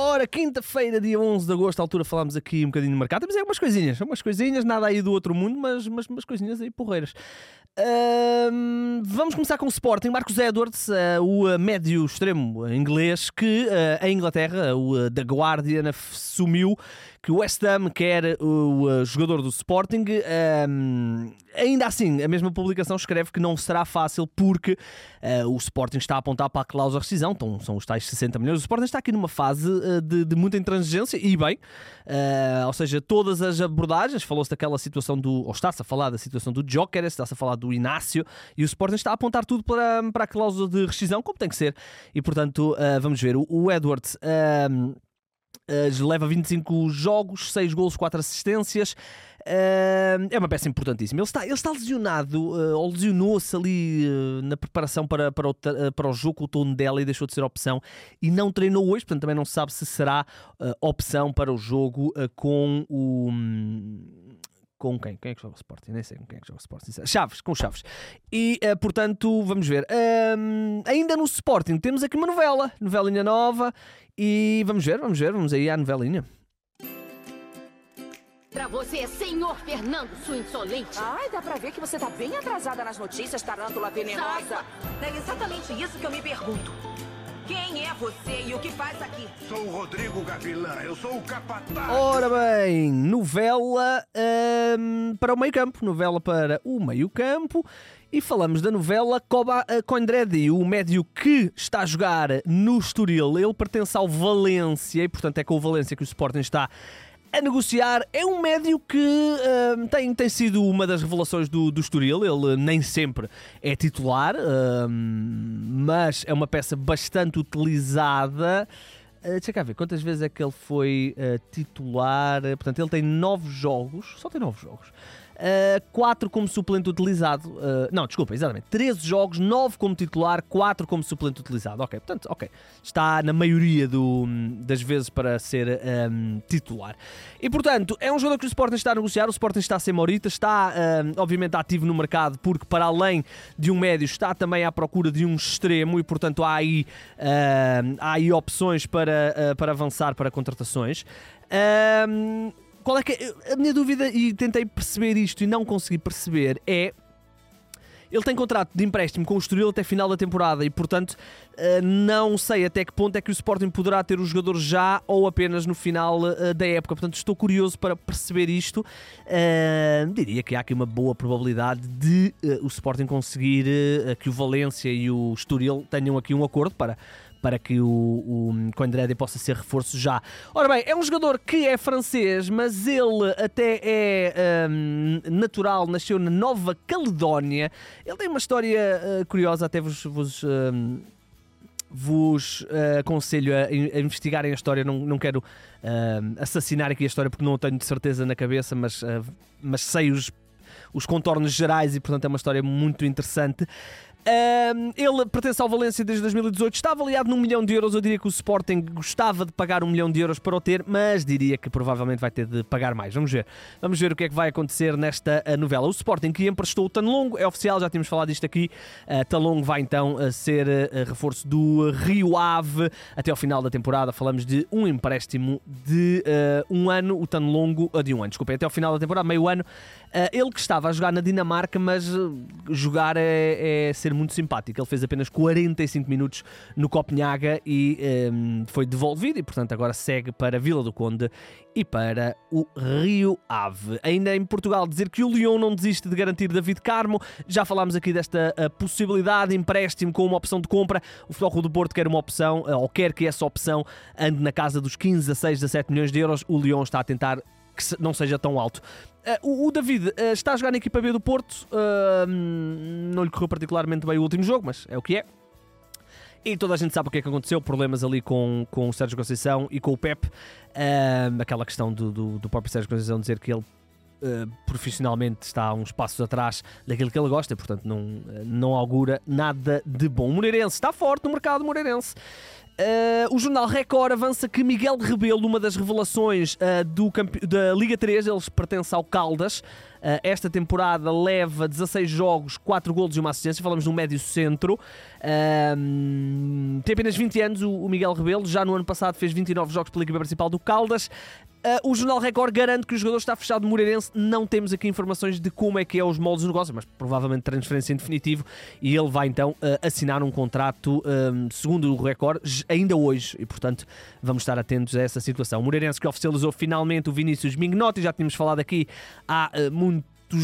Ora, quinta-feira, dia 11 de agosto, à altura falámos aqui um bocadinho no mercado. Aí algumas coisinhas, algumas coisinhas, nada aí do outro mundo, mas, mas umas coisinhas aí porreiras. Vamos começar com o Sporting. Marcos Edwards, uh, o uh, médio extremo inglês, que uh, em Inglaterra, o The Guardian assumiu que o West Ham quer o uh, jogador do Sporting. Ahm, ainda assim, a mesma publicação escreve que não será fácil porque uh, o Sporting está a apontar para a cláusula de rescisão, então são os tais 60 milhões. O Sporting está aqui numa fase uh, de, de muita intransigência e bem, uh, ou seja, todas as abordagens, falou-se daquela situação do, ou está-se a falar da situação do Joker, está-se a falar do Inácio e o Sporting está a apontar tudo para, para a cláusula de rescisão, como tem que ser, e portanto, vamos ver, o, o Edwards. Uh, leva 25 jogos, 6 golos, 4 assistências. Uh, é uma peça importantíssima. Ele está, ele está lesionado, uh, ou lesionou-se ali na preparação para, para, o, para o jogo com o tom dela e deixou de ser opção. E não treinou hoje, portanto também não se sabe se será opção para o jogo com o. com quem? Quem é que joga o Sporting? Nem sei com quem é que joga o Sporting. Chaves, com Chaves. E, uh, portanto, vamos ver. Um, ainda no Sporting temos aqui uma novela, novelinha nova. E vamos ver, vamos ver, vamos aí à novelinha. Pra você, senhor Fernando, sua insolente. Ai, dá pra ver que você tá bem atrasada nas notícias, tarântula venenosa. É exatamente isso que eu me pergunto. Quem é você e o que faz aqui? Sou o Rodrigo Gavilã, eu sou o capataz. Ora bem, novela hum, para o meio campo, novela para o meio campo e falamos da novela Koba Coindredi, o médio que está a jogar no Estoril. Ele pertence ao Valência e, portanto, é com o Valência que o Sporting está a negociar. É um médio que uh, tem, tem sido uma das revelações do, do Estoril. Ele nem sempre é titular, uh, mas é uma peça bastante utilizada. Uh, deixa cá ver quantas vezes é que ele foi uh, titular. Portanto, ele tem nove jogos, só tem nove jogos. Uh, 4 como suplente utilizado. Uh, não, desculpa, exatamente. 13 jogos, 9 como titular, 4 como suplente utilizado. Ok, portanto, ok. Está na maioria do, das vezes para ser um, ehm, titular. E portanto, é um jogador que o Sporting está a negociar. O Sporting está a ser Morita, está um, ehm, obviamente ativo no mercado, porque para além de um médio, está também à procura de um extremo e portanto há aí, uh, há aí opções para, uh, para avançar para contratações. Um, qual é que é? A minha dúvida, e tentei perceber isto e não consegui perceber, é. Ele tem contrato de empréstimo com o Estoril até final da temporada e, portanto, eh, não sei até que ponto é que o Sporting poderá ter o jogador já ou apenas no final eh, da época. Portanto, estou curioso para perceber isto. Uh, diria que há aqui uma boa probabilidade de o Sporting conseguir que o Valência e o Estoril tenham aqui um acordo para para que o, o Coindrede possa ser reforço já. Ora bem, é um jogador que é francês, mas ele até é um, natural, nasceu na Nova Caledónia. Ele tem uma história uh, curiosa, até vos. vos um, vos uh, aconselho a, a, investigarem a história. Não, não quero uh, assassinar aqui a história porque não tenho de certeza na cabeça, mas, uh, mas sei os, os contornos gerais e, portanto, é uma história muito interessante. Um, ele pertence ao Valência desde 2018, está avaliado num milhão de euros. Eu diria que o Sporting gostava de pagar um milhão de euros para o ter, mas diria que provavelmente vai ter de pagar mais. Vamos ver. Vamos ver o que é que vai acontecer nesta uh, novela. O Sporting que emprestou o Tanlongo, é oficial, já tínhamos falado disto aqui. Uh, Tanlongo vai então uh, ser uh, reforço do Rio Ave até ao final da temporada. Falamos de um empréstimo de um ano, o Tanlongo, de um ano, desculpem, até ao final da temporada, meio ano. Ele que estava a jogar na Dinamarca, mas jogar é, é ser muito simpático. Ele fez apenas 45 minutos no Copenhaga e um, foi devolvido e, portanto, agora segue para Vila do Conde e para o Rio Ave. Ainda em Portugal, dizer que o Lyon não desiste de garantir David Carmo. Já falámos aqui desta possibilidade de empréstimo com uma opção de compra. O Futebol do Porto quer uma opção, ou quer que essa opção ande na casa dos 15 a 6 a 7 milhões de euros. O Lyon está a tentar que não seja tão alto. Uh, o, David uh, está a jogar na equipa B do Porto, uh, não lhe correu particularmente bem o último jogo, mas é o que é. E toda a gente sabe o que é que aconteceu, problemas ali com, com o Sérgio Conceição e com o Pep. aquela questão do, do, do, próprio Sérgio Conceição dizer que ele profissionalmente está uns passos atrás daquilo que ele gosta, portanto não, não augura nada de bom. O Moreirense está forte no mercado Moreirense. Uh, o jornal Record avança que Miguel Rebelo, uma das revelações uh, do da Liga 3, eles pertence ao Caldas. Uh, esta temporada leva 16 jogos, 4 golos e uma assistência. Falamos no médio centro. tem apenas 20 anos o, o Miguel Rebelo. Já no ano passado fez 29 jogos pela equipa principal do Caldas. O Jornal Record garante que o jogador está fechado no Moreirense. Não temos aqui informações de como é que é os moldes do negócio, mas provavelmente transferência em definitivo. E ele vai então assinar um contrato, um, segundo o Record, ainda hoje. E portanto vamos estar atentos a essa situação. O Moreirense que oficializou finalmente o Vinícius Mignotti. Já tínhamos falado aqui há uh,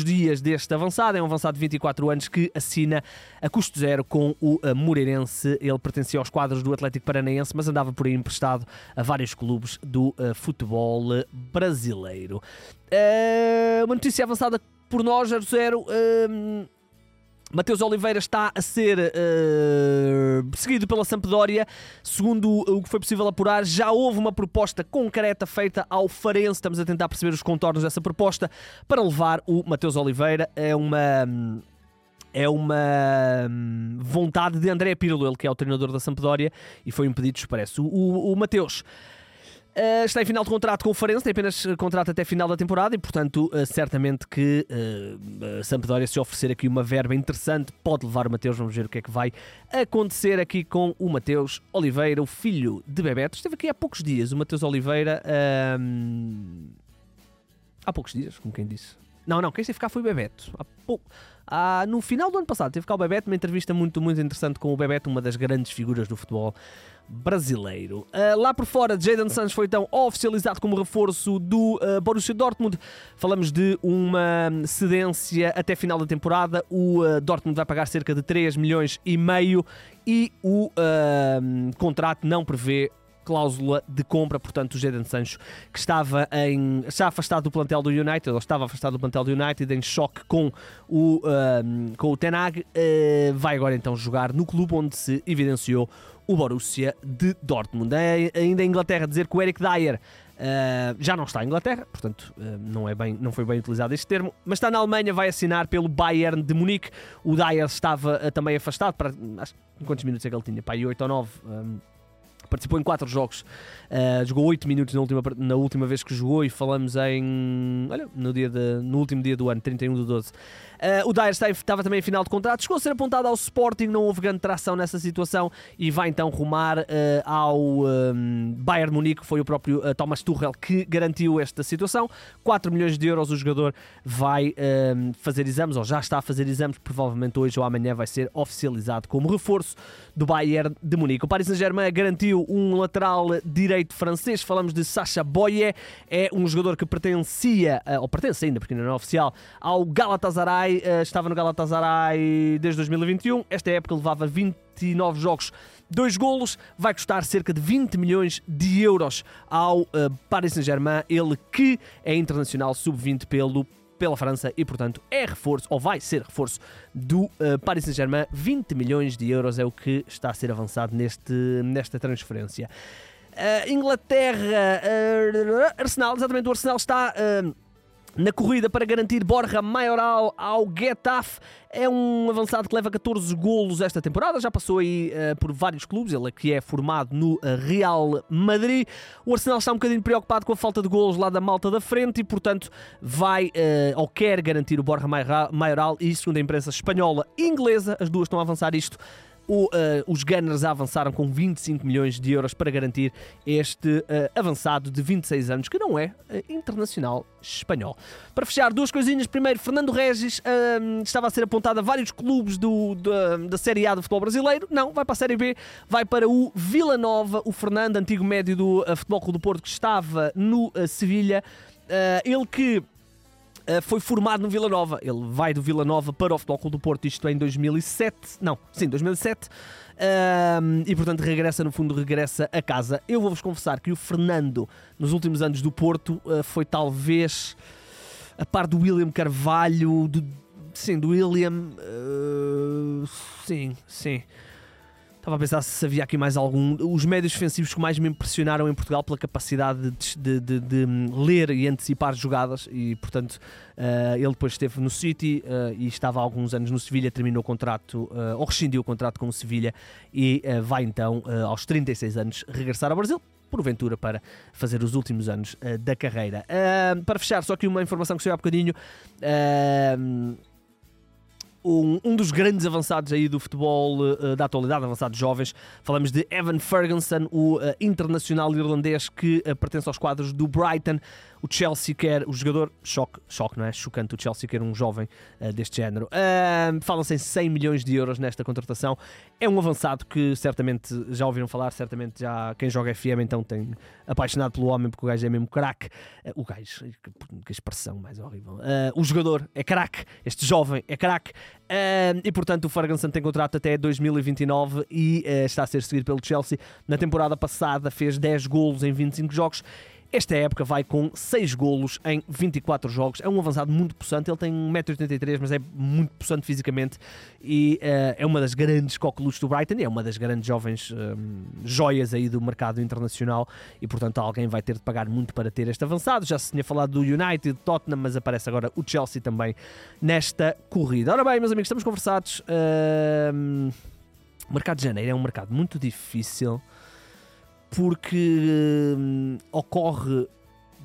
dias deste avançado. É um avançado de 24 anos que assina a custo zero com o eh, Moreirense. Ele pertencia aos quadros do Atlético Paranaense, mas andava por aí emprestado a vários clubes do uh, futebol brasileiro. Uh, uma notícia avançada por nós, Zero. Uh, Mateus Oliveira está a ser uh, seguido pela Sampdoria. Segundo o que foi possível apurar, já houve uma proposta concreta feita ao Farense. Estamos a tentar perceber os contornos dessa proposta para levar o Mateus Oliveira. É uma é uma hum, vontade de André Pirlo, ele que é o treinador da Sampdoria, e foi um pedido expresso. O, o, o Mateus Uh, está em final de contrato com o Farense, tem apenas eh, contrato até final da temporada e, portanto, uh, certamente que uh, Sampdoria, se oferecer aqui uma verba interessante, pode levar o Mateus. Vamos ver o que é que vai acontecer aqui com o Mateus Oliveira, o filho de Bebeto. Esteve aqui há poucos dias o Mateus Oliveira. Uh, há poucos dias, como quem disse. Não, não, quem esteve cá foi o Bebeto. Há pouco. Ah, no final do ano passado teve cá o Bebeto, uma entrevista muito, muito interessante com o Bebeto, uma das grandes figuras do futebol brasileiro. Uh, lá por fora, Jadon Santos foi então oficializado como reforço do uh, Borussia Dortmund. Falamos de uma cedência até final da temporada. O uh, Dortmund vai pagar cerca de 3 milhões e meio e o contrato não prevê cláusula de compra, portanto, o Jadon Sancho, que estava em, já afastado do plantel do United, ou estava afastado do plantel do United, em choque com o, com o Tenag, uh, vai agora então jogar no clube onde se evidenciou o Borussia de Dortmund. É ainda em Inglaterra dizer que o Eric Dyer Uh, já não está em Inglaterra, portanto uh, não, é bem, não foi bem utilizado este termo, mas está na Alemanha, vai assinar pelo Bayern de Munique. O Dyer estava uh, também afastado, para, acho, quantos minutos é que ele tinha? Para aí 8 ou 9. Um, participou em 4 jogos, jogou 8 minutos na última, na última vez que jogou e falamos em. Olha, no, dia de, no último dia do ano, 31 de 12. Uh, o Dyer estava também em final de contrato, chegou a ser apontado ao Sporting, não houve grande tração nessa situação e vai então rumar uh, ao um, Bayern Munique, que foi o próprio uh, Thomas Tuchel que garantiu esta situação. 4 milhões de euros o jogador vai fazer exames, ou já está a fazer exames, provavelmente hoje ou amanhã vai ser oficializado como reforço do Bayern de Munique. O Paris Saint-Germain garantiu um lateral direito francês, falamos de Sacha Boye, é um jogador que pertencia, ou pertence ainda, porque ainda não é oficial, ao Galatasaray Galatasaray, uh, estava no Galatasaray desde 2021. Esta época levava 29 jogos, 2 golos, vai custar cerca de 20 milhões de euros ao uh, Paris Saint-Germain, ele que é internacional sub-20 pelo pela França e, portanto, é reforço, ou vai ser reforço, do uh, Paris Saint-Germain. 20 milhões de euros é o que está a ser avançado neste, nesta transferência. Uh, Inglaterra, uh, Arsenal, exatamente, o Arsenal está na corrida para garantir Borja Maioral ao Getafe. É um avançado que leva 14 golos esta temporada, já passou aí uh, por vários clubes, ele que é formado no eh, Real Madrid. O Arsenal está um bocadinho preocupado com a falta de golos lá da malta da frente e, portanto, vai uh, ou quer garantir o Borja Maioral e, segundo a imprensa espanhola e inglesa, as duas estão a avançar isto o, uh, os Gunners avançaram com 25 milhões de euros para garantir este uh, avançado de 26 anos, que não é uh, internacional espanhol. Para fechar, duas coisinhas. Primeiro, Fernando Regis estava a ser apontado a vários clubes do, da, da Série A do futebol brasileiro. Não, vai para a Série B, vai para o Vila Nova. O Fernando, antigo médio do Futebol Clube do Porto, que estava no Sevilha. ele que uh, foi formado no Vila Nova. Ele vai do Vila Nova para o Futebol Clube do Porto, isto em 2007. Não, sim, 2007. Uh, e portanto regressa, no fundo, regressa a casa. Eu vou-vos confessar que o Fernando, nos últimos anos do Porto, uh, foi talvez a par do William Carvalho, do, sim, do William. Uh, sim, sim Estava a pensar se havia aqui mais algum. Os médios defensivos que mais me impressionaram em Portugal pela capacidade de, de, de, de ler e antecipar jogadas, e portanto uh, ele depois esteve no City uh, e estava há alguns anos no Sevilha, terminou o contrato, uh, ou rescindiu o contrato com o Sevilha e vai então, aos 36 anos, regressar ao Brasil porventura para fazer os últimos anos uh, da carreira. Uh, para fechar, só aqui uma informação que saiu há bocadinho. Uh, um, um, dos grandes avançados aí do futebol uh, da atualidade, avançados jovens. Falamos de Evan Ferguson, o uh, internacional irlandês que uh, pertence aos quadros do Brighton. O Chelsea quer, o jogador, choque, choque, não é? Chocante, o Chelsea quer um jovem deste género. Falam-se em 100 milhões de euros nesta contratação. É um avançado que certamente já ouviram falar, certamente já quem joga FM então tem apaixonado pelo homem, porque o gajo é mesmo craque. O gajo, que, expressão mais horrível. o jogador é craque, este jovem é craque. E portanto o Ferguson tem contrato até 2029 e está a ser seguido pelo Chelsea. Na temporada passada fez 10 golos em 25 jogos esta época vai com 6 golos em 24 jogos. É um avançado muito possante. Ele tem 1,83m, mas é muito possante fisicamente. E uh, é uma das grandes coqueluches do Brighton. E é uma das grandes jovens um, ehm, joias aí do mercado internacional. E portanto, alguém vai ter de pagar muito para ter este avançado. Já se tinha falado do United, do Tottenham, mas aparece agora o Chelsea também nesta corrida. Ora bem, meus amigos, estamos conversados. Uh, mercado de janeiro é um mercado muito difícil porque hum, ocorre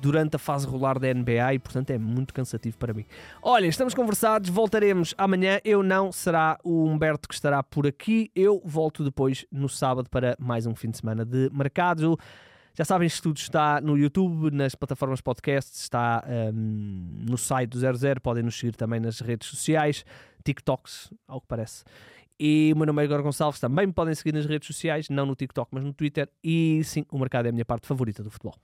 durante a fase regular da NBA e, portanto, é muito cansativo para mim. Olha, estamos conversados, voltaremos amanhã. Eu não, será o Humberto que estará por aqui. Eu volto depois no sábado para mais um fim de semana de mercado. Já sabem, isto tudo está no YouTube, nas plataformas podcasts, está um, no site do 00. Podem nos seguir também nas redes sociais, TikToks, ao que parece. E o meu nome é Igor Gonçalves. Também me podem seguir nas redes sociais, não no TikTok, mas no Twitter. E sim, o mercado é a minha parte favorita do futebol.